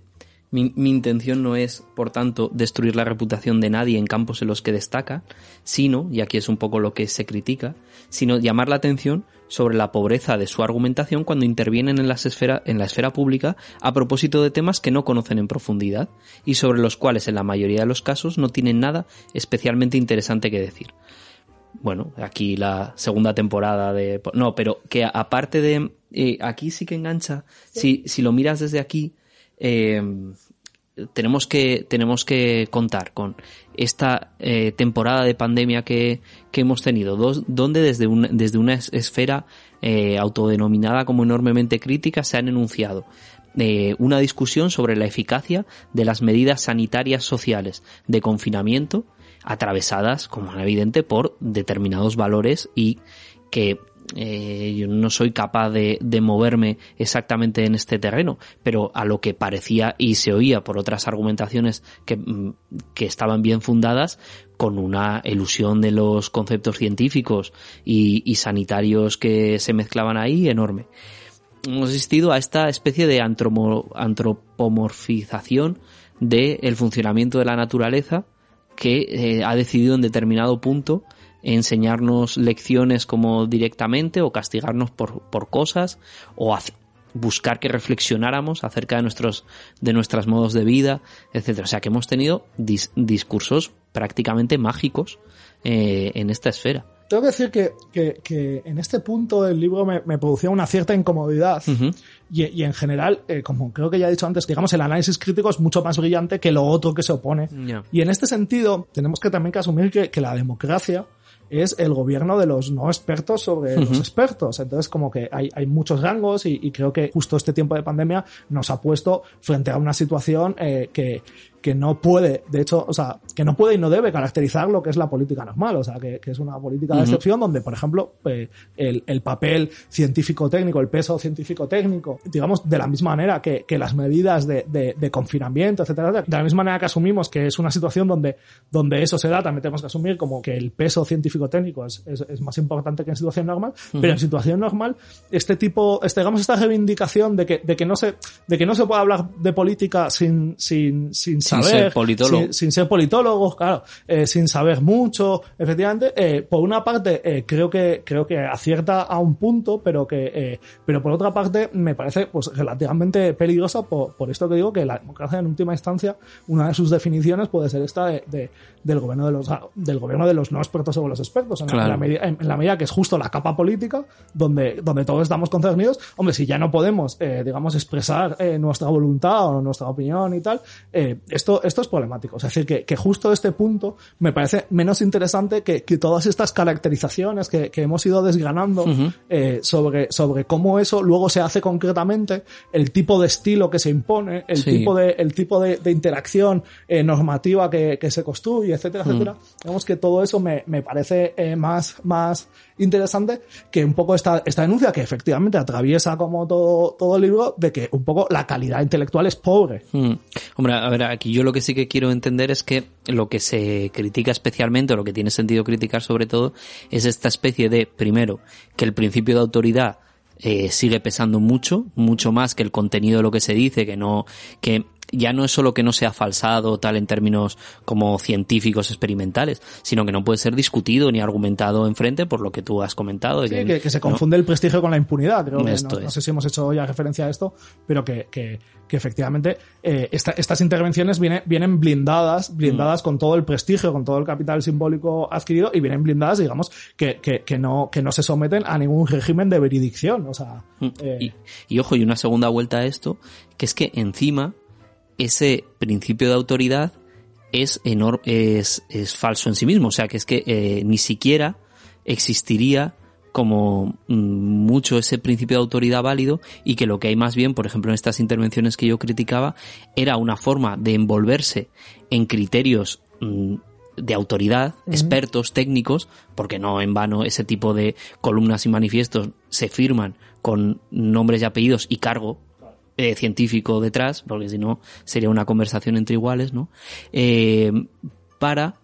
mi, mi intención no es, por tanto, destruir la reputación de nadie en campos en los que destaca, sino, y aquí es un poco lo que se critica, sino llamar la atención sobre la pobreza de su argumentación cuando intervienen en, las esfera, en la esfera pública a propósito de temas que no conocen en profundidad y sobre los cuales en la mayoría de los casos no tienen nada especialmente interesante que decir. Bueno, aquí la segunda temporada de... No, pero que aparte de... eh, aquí sí que engancha. Si, si lo miras desde aquí, eh, tenemos que tenemos que contar con esta eh, temporada de pandemia que, que hemos tenido, dos, donde desde, un, desde una es- esfera eh, autodenominada como enormemente crítica se han enunciado eh, una discusión sobre la eficacia de las medidas sanitarias sociales de confinamiento atravesadas, como es evidente, por determinados valores y que eh, yo no soy capaz de, de moverme exactamente en este terreno, pero a lo que parecía y se oía por otras argumentaciones que, mm, que estaban bien fundadas, con una ilusión de los conceptos científicos y, sanitarios que se mezclaban ahí enorme. Hemos asistido a esta especie de antropomorfización del funcionamiento de la naturaleza que eh, ha decidido en determinado punto enseñarnos lecciones como directamente o castigarnos por, por cosas o buscar que reflexionáramos acerca de nuestros de nuestros modos de vida, etcétera. O sea que hemos tenido dis- discursos prácticamente mágicos eh, en esta esfera. Tengo que decir que, que, que en este punto el libro me, me producía una cierta incomodidad y, y en general, eh, como creo que ya he dicho antes, digamos, el análisis crítico es mucho más brillante que lo otro que se opone. Y en este sentido, tenemos que también que asumir que, que la democracia es el gobierno de los no expertos sobre los expertos. Entonces, como que hay, hay muchos rangos y, y creo que justo este tiempo de pandemia nos ha puesto frente a una situación eh, que, que no puede, de hecho, o sea, que no puede y no debe caracterizar lo que es la política normal. O sea, que, que es una política de excepción donde, por ejemplo, eh, el, el papel científico-técnico, el peso científico-técnico, digamos, de la misma manera que, que las medidas de, de, de confinamiento, etcétera, etcétera, de la misma manera que asumimos que es una situación donde, donde eso se da, también tenemos que asumir como que el peso científico-técnico es, es, es más importante que en situación normal, pero en situación normal, este tipo, este, digamos, esta reivindicación de que, de que no se, de que no se puede hablar de política sin, sin, sin Sin saber, ser politólogo. sin- sin ser politólogos, claro, eh, sin saber mucho, efectivamente, eh, por una parte eh, creo que creo que acierta a un punto, pero que eh, pero por otra parte me parece pues relativamente peligrosa por, por esto que digo que la democracia en última instancia una de sus definiciones puede ser esta de, de- del gobierno de los del gobierno de los no expertos sobre los expertos en, la- Claro. en la medida, en, en la medida que es justo la capa política donde donde todos estamos concernidos, hombre si ya no podemos eh, digamos expresar eh, nuestra voluntad o nuestra opinión y tal, esto esto, esto es problemático. Es decir, que, que justo este punto me parece menos interesante que, que todas estas caracterizaciones que, que hemos ido desgranando eh, sobre, sobre cómo eso luego se hace concretamente, el tipo de estilo que se impone, el Sí. tipo de, el tipo de, de interacción eh, normativa que, que se construye, etcétera, etcétera. Digamos que todo eso me, me parece eh, más, más interesante que un poco esta, esta denuncia que efectivamente atraviesa como todo, todo el libro de que un poco la calidad intelectual es pobre. Mm. Hombre, a ver, aquí yo lo que sí que quiero entender es que lo que se critica especialmente, o lo que tiene sentido criticar sobre todo, es esta especie de, primero, que el principio de autoridad eh, sigue pesando mucho, mucho más que el contenido de lo que se dice, que no, que ya no es solo que no sea falsado tal en términos como científicos experimentales, sino que no puede ser discutido ni argumentado enfrente por lo que tú has comentado. Sí, que, que se ¿no? confunde el prestigio con la impunidad. Creo que no, sé si hemos hecho ya referencia a esto, pero que, que, efectivamente eh, esta- estas intervenciones vienen, vienen blindadas, blindadas con todo el prestigio, con todo el capital simbólico adquirido y vienen blindadas, digamos, que, no, que no se someten a ningún régimen de veridicción. O sea, eh, Y, y ojo, y una segunda vuelta a esto, que es que encima ese principio de autoridad es, enor- es, es falso en sí mismo. O sea, que es que eh, ni siquiera existiría como mm, mucho ese principio de autoridad válido y que lo que hay más bien, por ejemplo, en estas intervenciones que yo criticaba, era una forma de envolverse en criterios mm, de autoridad, expertos, técnicos, porque no en vano ese tipo de columnas y manifiestos se firman con nombres y apellidos y cargo eh, científico detrás, porque si no sería una conversación entre iguales, ¿no? Eh, para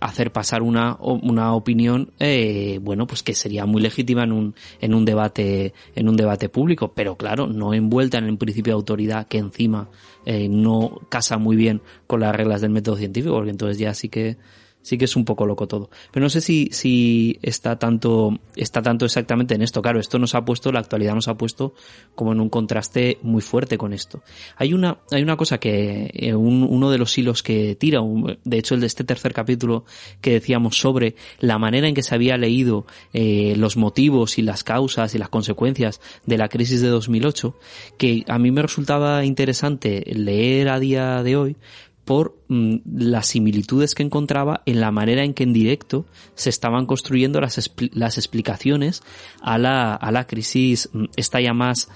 hacer pasar una, una opinión, eh, bueno, pues que sería muy legítima en un, en un debate, en un debate público, pero claro, no envuelta en el principio de autoridad que encima eh, no casa muy bien con las reglas del método científico, porque entonces ya sí que, sí que es un poco loco todo. Pero no sé si, si está tanto, está tanto exactamente en esto. Claro, esto nos ha puesto, la actualidad nos ha puesto como en un contraste muy fuerte con esto. Hay una, hay una cosa que, eh, un- uno de los hilos que tira, de hecho el de este tercer capítulo que decíamos sobre la manera en que se había leído eh, los motivos y las causas y las consecuencias de la crisis de 2008, que a mí me resultaba interesante leer a día de hoy, por las similitudes que encontraba en la manera en que en directo se estaban construyendo las, expli- las explicaciones a la, a la crisis, mm, esta ya más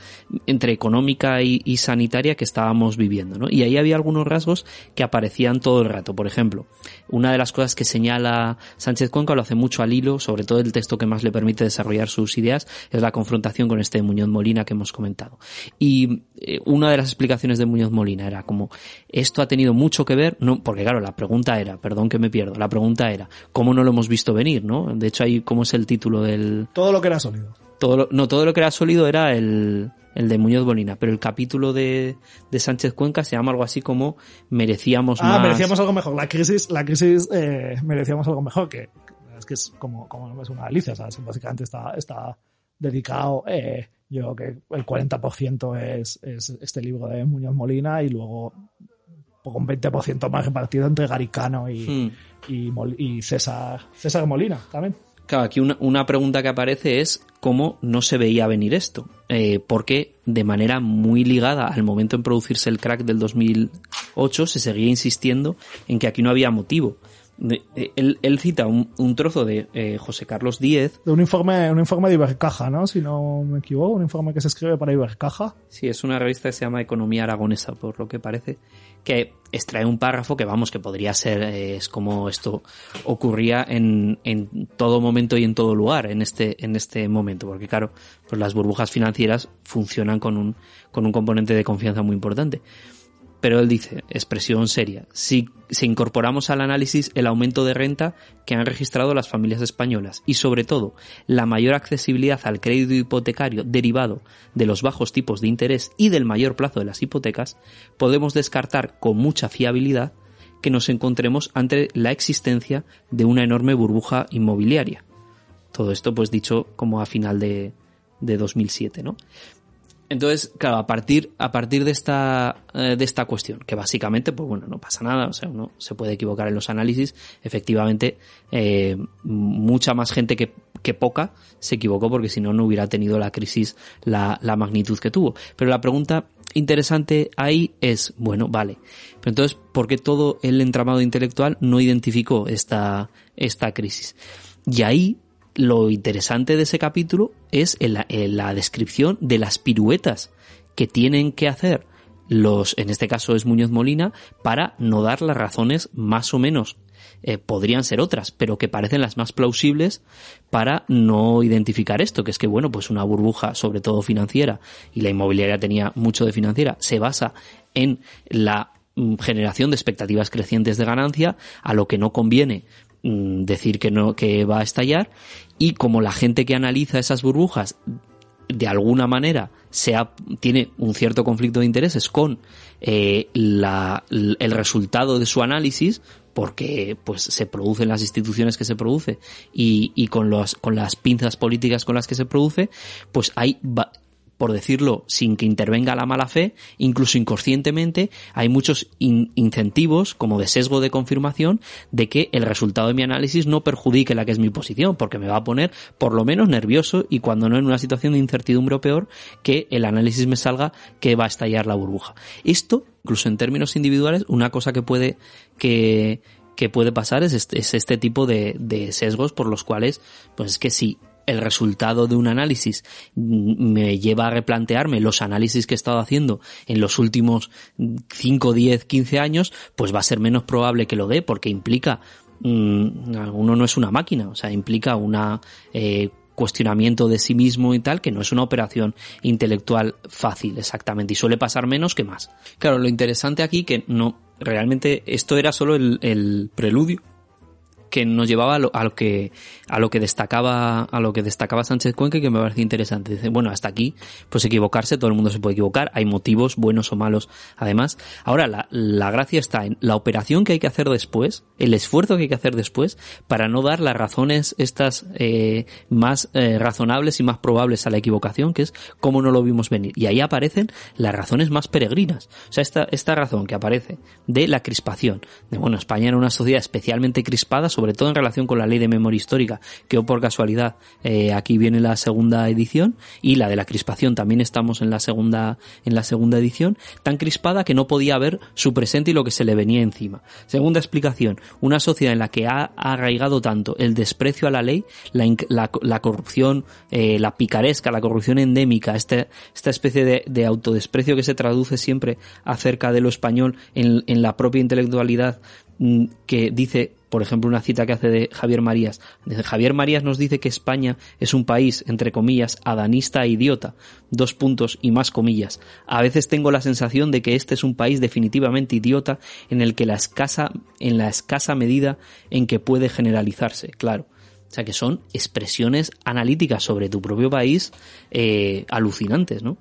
entre económica y, y sanitaria que estábamos viviendo, ¿no? Y ahí había algunos rasgos que aparecían todo el rato. Por ejemplo, una de las cosas que señala Sánchez Cuenca, lo hace mucho al hilo, sobre todo el texto que más le permite desarrollar sus ideas, es la confrontación con este Muñoz Molina que hemos comentado. Y eh, una de las explicaciones de Muñoz Molina era como, esto ha tenido mucho que ver, no, porque claro, la pregunta era, perdón que me pierdo, la pregunta era, ¿cómo no lo hemos visto venir, no? De hecho, ahí, ¿cómo es el título del, todo lo que era sólido. todo lo- no, todo lo que era sólido era el, el de Muñoz Molina, pero el capítulo de, de Sánchez Cuenca se llama algo así como merecíamos Ah, más. merecíamos algo mejor. La crisis, la crisis, eh, merecíamos algo mejor, que es que es como, como es una alicia, ¿sabes? Básicamente está, está dedicado, eh, yo creo que el 40% es, es este libro de Muñoz Molina y luego poco un 20% más repartido entre Garicano y, Hmm. y, César, César Molina también. Claro, aquí una, una pregunta que aparece es cómo no se veía venir esto. Eh, porque de manera muy ligada al momento en producirse el crack del 2008 se seguía insistiendo en que aquí no había motivo. De- eh, él, él cita un, un trozo de eh, José Carlos Díez, De un informe, un informe de Ibercaja, ¿no? Si no me equivoco, un informe que se escribe para Ibercaja. Sí, es una revista que se llama Economía Aragonesa, por lo que parece, que extrae un párrafo que vamos, que podría ser, eh, es como esto ocurría en, en todo momento y en todo lugar en este, en este momento, porque claro, pues las burbujas financieras funcionan con un, con un componente de confianza muy importante. Pero él dice, expresión seria, si, si incorporamos al análisis el aumento de renta que han registrado las familias españolas y sobre todo la mayor accesibilidad al crédito hipotecario derivado de los bajos tipos de interés y del mayor plazo de las hipotecas, podemos descartar con mucha fiabilidad que nos encontremos ante la existencia de una enorme burbuja inmobiliaria. Todo esto pues dicho como a final de, de 2007, ¿no? Entonces, claro, a partir, a partir de esta, eh, de esta cuestión, que básicamente, pues bueno, no pasa nada, o sea, uno se puede equivocar en los análisis, efectivamente, eh, mucha más gente que, que poca se equivocó porque si no, no hubiera tenido la crisis la, la magnitud que tuvo. Pero la pregunta interesante ahí es, bueno, vale, pero entonces, ¿por qué todo el entramado intelectual no identificó esta, esta crisis? Y ahí lo interesante de ese capítulo es la, descripción de las piruetas que tienen que hacer los, en este caso es Muñoz Molina, para no dar las razones más o menos. Eh, podrían ser otras, pero que parecen las más plausibles para no identificar esto, que es que, bueno, pues una burbuja, sobre todo financiera, y la inmobiliaria tenía mucho de financiera, se basa en la mm, generación de expectativas crecientes de ganancia, a lo que no conviene mm, decir que no, que va a estallar, y como la gente que analiza esas burbujas de alguna manera sea, tiene un cierto conflicto de intereses con eh, el resultado de su análisis, porque pues se produce en las instituciones que se produce y, y con, los, con las pinzas políticas con las que se produce, pues hay por decirlo, sin que intervenga la mala fe, incluso inconscientemente, hay muchos incentivos, como de sesgo de confirmación, de que el resultado de mi análisis no perjudique la que es mi posición, porque me va a poner por lo menos nervioso y cuando no en una situación de incertidumbre o peor, que el análisis me salga que va a estallar la burbuja. Esto, incluso en términos individuales, una cosa que puede, que, puede pasar es este, es este tipo de, de sesgos por los cuales, pues es que si el resultado de un análisis me lleva a replantearme los análisis que he estado haciendo en los últimos 5, 10, 15 años, pues va a ser menos probable que lo dé porque implica, mm, uno no es una máquina, o sea, implica una eh, cuestionamiento de sí mismo y tal, que no es una operación intelectual fácil exactamente y suele pasar menos que más. Claro, lo interesante aquí que no, realmente esto era solo el preludio que nos llevaba a lo, que a lo que destacaba a lo que destacaba Sánchez Cuenca y que me parece interesante. Dice, bueno, hasta aquí, pues equivocarse, todo el mundo se puede equivocar, hay motivos buenos o malos. Además, ahora la, la gracia está en la operación que hay que hacer después, el esfuerzo que hay que hacer después para no dar las razones estas eh, más eh, razonables y más probables a la equivocación, que es cómo no lo vimos venir. Y ahí aparecen las razones más peregrinas. O sea, esta, esta razón que aparece de la crispación. De bueno, España era una sociedad especialmente crispada sobre sobre todo en relación con la ley de memoria histórica, que por casualidad eh, aquí viene la segunda edición y la de la crispación también estamos en la segunda en la segunda edición, tan crispada que no podía ver su presente y lo que se le venía encima. Segunda explicación, una sociedad en la que ha arraigado tanto el desprecio a la ley, la, la, corrupción, eh, la picaresca, la corrupción endémica, este, esta especie de, de, autodesprecio que se traduce siempre acerca de lo español en, en la propia intelectualidad mm, que dice por ejemplo, una cita que hace de Javier Marías. Javier Marías nos dice que España es un país, entre comillas, adanista e idiota. Dos puntos y más comillas. A veces tengo la sensación de que este es un país definitivamente idiota en el que la escasa, en la escasa medida en que puede generalizarse, claro. O sea que son expresiones analíticas sobre tu propio país eh, alucinantes, ¿no?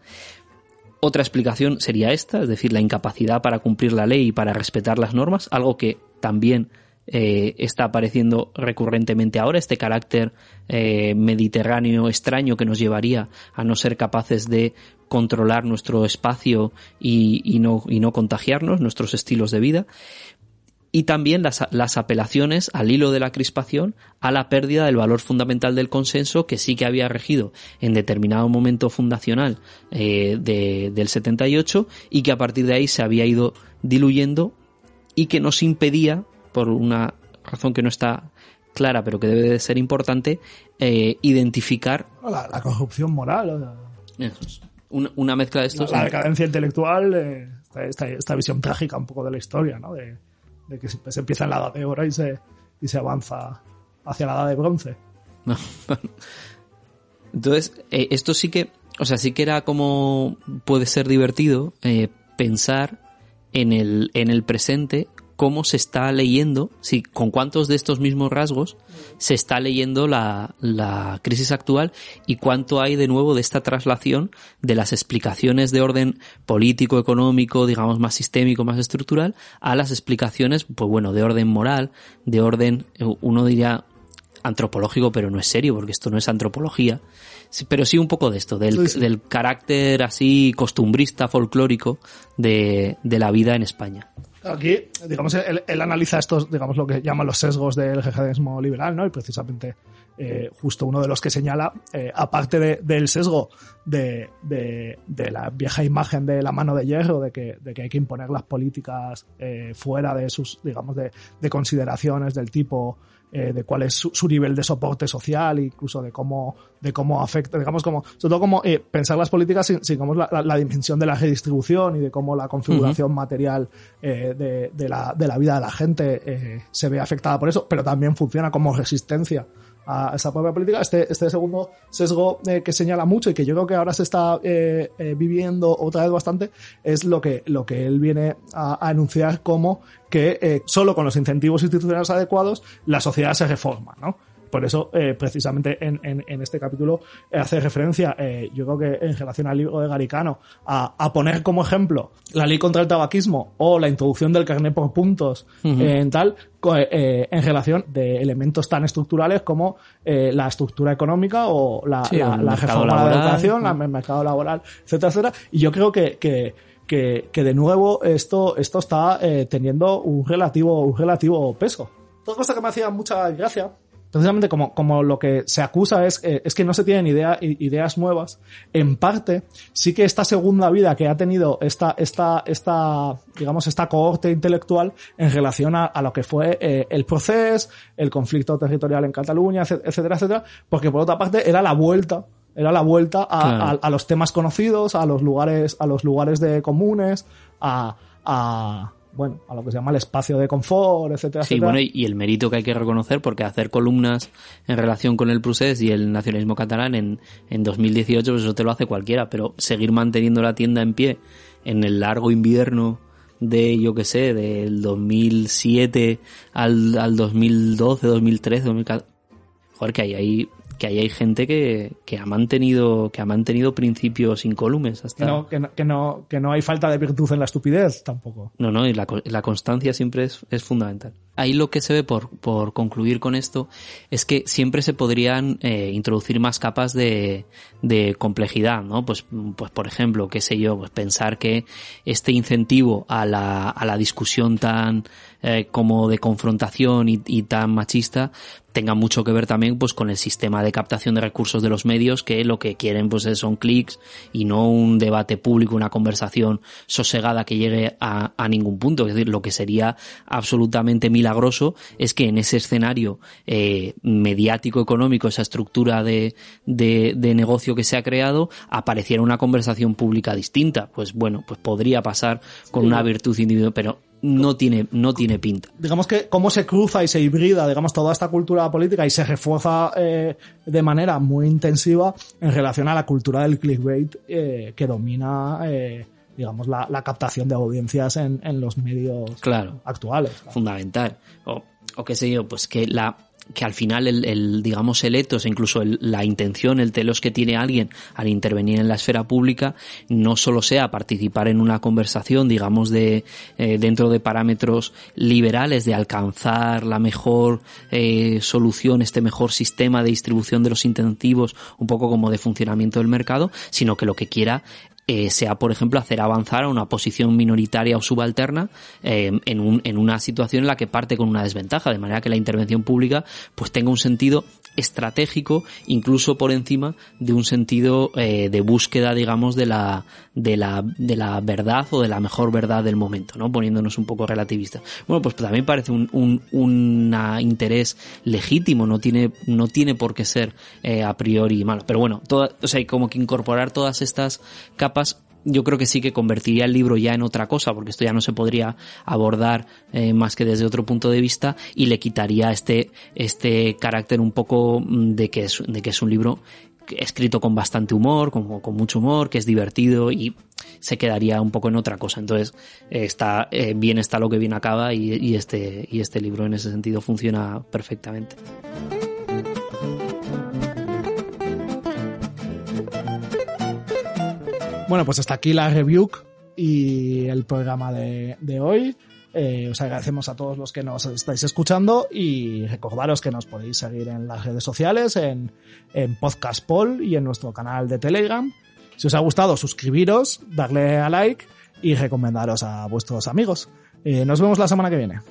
Otra explicación sería esta, es decir, la incapacidad para cumplir la ley y para respetar las normas, algo que también eh, está apareciendo recurrentemente ahora, este carácter eh, mediterráneo extraño que nos llevaría a no ser capaces de controlar nuestro espacio y, no, y no contagiarnos, nuestros estilos de vida. Y también las, las, apelaciones al hilo de la crispación a la pérdida del valor fundamental del consenso que sí que había regido en determinado momento fundacional eh, de, del 78 y que a partir de ahí se había ido diluyendo y que nos impedía por una razón que no está clara, pero que debe de ser importante, eh, identificar... La, corrupción moral. una, mezcla de estos... La, decadencia intelectual, eh, esta, visión trágica un poco de la historia, ¿no? De, que se, empieza en la edad de oro y se, y se avanza hacia la edad de bronce. *laughs* Entonces, eh, esto sí que, o sea, sí que era como puede ser divertido pensar en el, en el presente cómo se está leyendo, si, con cuántos de estos mismos rasgos se está leyendo la, la, crisis actual y cuánto hay de nuevo de esta traslación de las explicaciones de orden político, económico, digamos más sistémico, más estructural, a las explicaciones, pues bueno, de orden moral, de orden, uno diría, antropológico, pero no es serio, porque esto no es antropología. Pero sí un poco de esto, del, Sí, sí. del carácter así costumbrista, folclórico de, de la vida en España. Aquí, digamos, él, analiza estos, digamos, lo que llaman los sesgos del jihadismo liberal, ¿no? Y precisamente, eh, justo uno de los que señala, eh, aparte de- del sesgo de, de, de la vieja imagen de la mano de hierro, de que, de que hay que imponer las políticas eh, fuera de sus, digamos, de consideraciones del tipo eh, de cuál es su, su nivel de soporte social, incluso de cómo, de cómo afecta, digamos, como, sobre todo como eh, pensar las políticas sin, sin, la, la- la dimensión de la redistribución y de cómo la configuración material eh, de, de la, de la vida de la gente eh, se ve afectada por eso, pero también funciona como resistencia a esa propia política. Este, este segundo sesgo eh, que señala mucho y que yo creo que ahora se está eh, eh, viviendo otra vez bastante es lo que, lo que él viene a, a enunciar como que eh, solo con los incentivos institucionales adecuados la sociedad se reforma, ¿no? Por eso, eh, precisamente en, en, en este capítulo eh, hace referencia, eh, yo creo que en relación al libro de Garicano, a, a poner como ejemplo la ley contra el tabaquismo o la introducción del carnet por puntos eh, en tal, eh, en relación de elementos tan estructurales como la estructura económica o la, Sí, la, el la mercado reforma de la educación, el mercado laboral, etcétera, etcétera. Y yo creo que, que, que, que de nuevo esto, esto está eh, teniendo un relativo, un relativo peso. Otra cosa que me hacía mucha gracia, precisamente como, como lo que se acusa es, eh, es que no se tienen idea, ideas nuevas, en parte sí que esta segunda vida que ha tenido esta, esta, esta, digamos, esta cohorte intelectual en relación a, a lo que fue eh, el proceso, el conflicto territorial en Cataluña, etc- etcétera, etcétera, porque por otra parte era la vuelta era la vuelta a, Claro. a- a los temas conocidos, a los lugares, a los lugares de comunes, a, a bueno, a lo que se llama el espacio de confort, etcétera, Sí, etcétera. bueno, y, el mérito que hay que reconocer, porque hacer columnas en relación con el procés y el nacionalismo catalán en, en 2018, pues eso te lo hace cualquiera, pero seguir manteniendo la tienda en pie en el largo invierno de, yo que sé, del 2007 al, al 2012, 2013, 2014, joder, que hay ahí que ahí hay gente que, que ha mantenido que ha mantenido principios incólumes hasta que, no, que, no, que, no, que no hay falta de virtud en la estupidez tampoco. no, no, y la, la constancia siempre es, es fundamental. Ahí lo que se ve por, por concluir con esto es que siempre se podrían eh, introducir más capas de, de complejidad, ¿no? Pues, pues por ejemplo, qué sé yo, pues pensar que este incentivo a la, a la discusión tan eh, como de confrontación y, y tan machista tenga mucho que ver también pues con el sistema de captación de recursos de los medios que lo que quieren pues es- son clics y no un debate público, una conversación sosegada que llegue a, a ningún punto. Es decir, lo que sería absolutamente milagroso es que en ese escenario eh, mediático económico, esa estructura de, de, de negocio que se ha creado, apareciera una conversación pública distinta. Pues bueno, pues podría pasar con una virtud individual, pero no tiene, no tiene pinta. digamos que cómo se cruza y se hibrida, digamos, toda esta cultura política y se refuerza eh, de manera muy intensiva en relación a la cultura del clickbait eh, que domina, eh, digamos, la, la captación de audiencias en, en los medios Claro. actuales. fundamental. O, o qué sé yo, pues que la que al final el, el, digamos el etos, incluso el- la intención, el telos que tiene alguien al intervenir en la esfera pública, no solo sea participar en una conversación, digamos, de eh, dentro de parámetros liberales de alcanzar la mejor eh, solución, este mejor sistema de distribución de los incentivos, un poco como de funcionamiento del mercado, sino que lo que quiera eh, sea, por ejemplo, hacer avanzar a una posición minoritaria o subalterna eh, en, un- en una situación en la que parte con una desventaja, de manera que la intervención pública pues tenga un sentido estratégico, incluso por encima de un sentido eh, de búsqueda, digamos, de la, de la, de la verdad o de la mejor verdad del momento, ¿no? Poniéndonos un poco relativistas. Bueno, pues también parece un, un una interés legítimo, no tiene, no tiene por qué ser eh, a priori malo. Pero bueno, toda, o sea, como que incorporar todas estas capas yo creo que sí que convertiría el libro ya en otra cosa, porque esto ya no se podría abordar eh, más que desde otro punto de vista y le quitaría este, este carácter un poco mm, de que es, de que es un libro escrito con bastante humor, con, con mucho humor, que es divertido y se quedaría un poco en otra cosa. Entonces, está, eh, bien está lo que bien acaba y, y este, y este libro en ese sentido funciona perfectamente. Bueno, pues hasta aquí la review y el programa de hoy. Eh, os agradecemos a todos los que nos estáis escuchando y recordaros que nos podéis seguir en las redes sociales, en, en Podcast y en nuestro canal de Telegram. Si os ha gustado, suscribiros, darle a like y recomendaros a vuestros amigos. Eh, nos vemos la semana que viene.